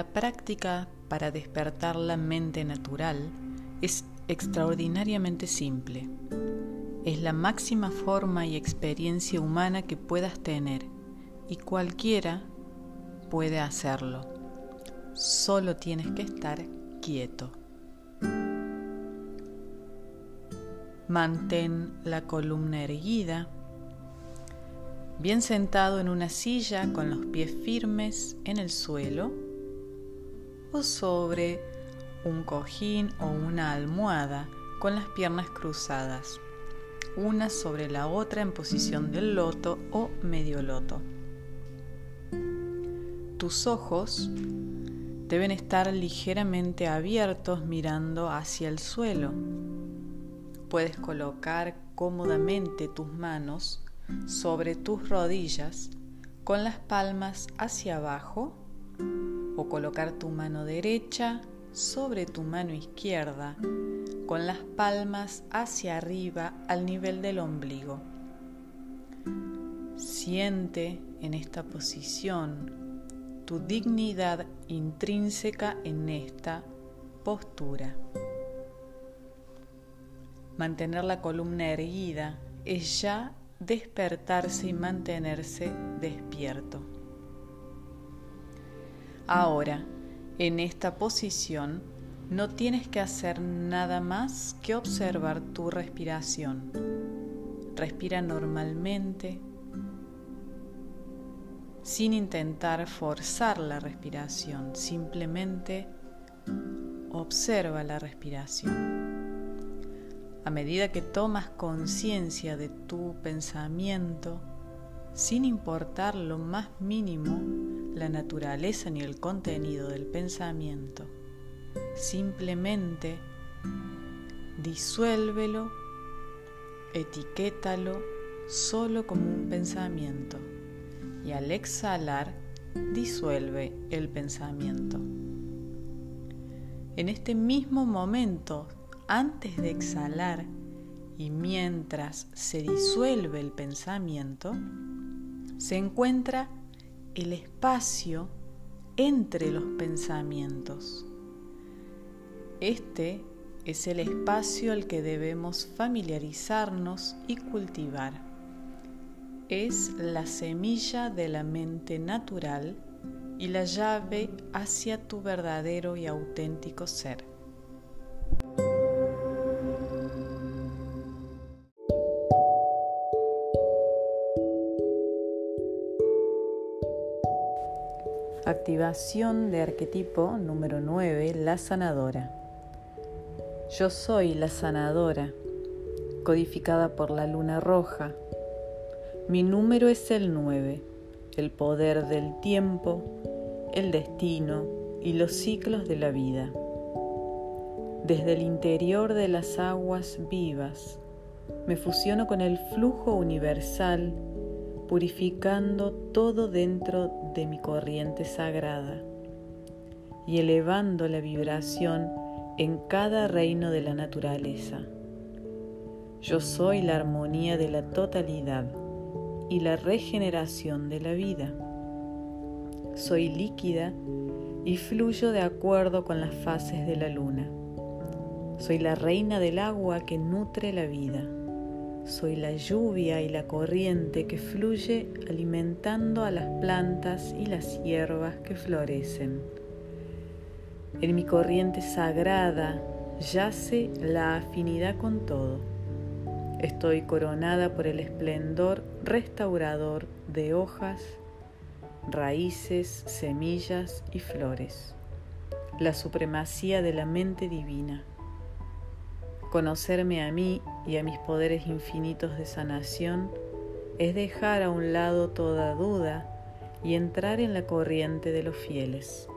práctica para despertar la mente natural es extraordinariamente simple. Es la máxima forma y experiencia humana que puedas tener y cualquiera puede hacerlo. Solo tienes que estar quieto. Mantén la columna erguida, bien sentado en una silla con los pies firmes en el suelo o sobre un cojín o una almohada con las piernas cruzadas, una sobre la otra en posición del loto o medio loto. Tus ojos deben estar ligeramente abiertos mirando hacia el suelo Puedes colocar cómodamente tus manos sobre tus rodillas con las palmas hacia abajo o colocar tu mano derecha sobre tu mano izquierda con las palmas hacia arriba al nivel del ombligo. Siente en esta posición tu dignidad intrínseca en esta postura. Mantener la columna erguida es ya despertarse y mantenerse despierto. Ahora, en esta posición, no tienes que hacer nada más que observar tu respiración. Respira normalmente, sin intentar forzar la respiración, simplemente observa la respiración. A medida que tomas conciencia de tu pensamiento, sin importar lo más mínimo la naturaleza ni el contenido del pensamiento, simplemente disuélvelo, etiquétalo solo como un pensamiento y al exhalar disuelve el pensamiento. En este mismo momento antes de exhalar y mientras se disuelve el pensamiento, se encuentra el espacio entre los pensamientos. Este es el espacio al que debemos familiarizarnos y cultivar. Es la semilla de la mente natural y la llave hacia tu verdadero y auténtico ser. Activación de arquetipo número 9, la sanadora. Yo soy la sanadora, codificada por la luna roja. Mi número es el 9, el poder del tiempo, el destino y los ciclos de la vida. Desde el interior de las aguas vivas, me fusiono con el flujo universal purificando todo dentro de mi corriente sagrada y elevando la vibración en cada reino de la naturaleza. Yo soy la armonía de la totalidad y la regeneración de la vida. Soy líquida y fluyo de acuerdo con las fases de la luna. Soy la reina del agua que nutre la vida. Soy la lluvia y la corriente que fluye alimentando a las plantas y las hierbas que florecen. En mi corriente sagrada yace la afinidad con todo. Estoy coronada por el esplendor restaurador de hojas, raíces, semillas y flores. La supremacía de la mente divina Conocerme a mí y a mis poderes infinitos de sanación es dejar a un lado toda duda y entrar en la corriente de los fieles.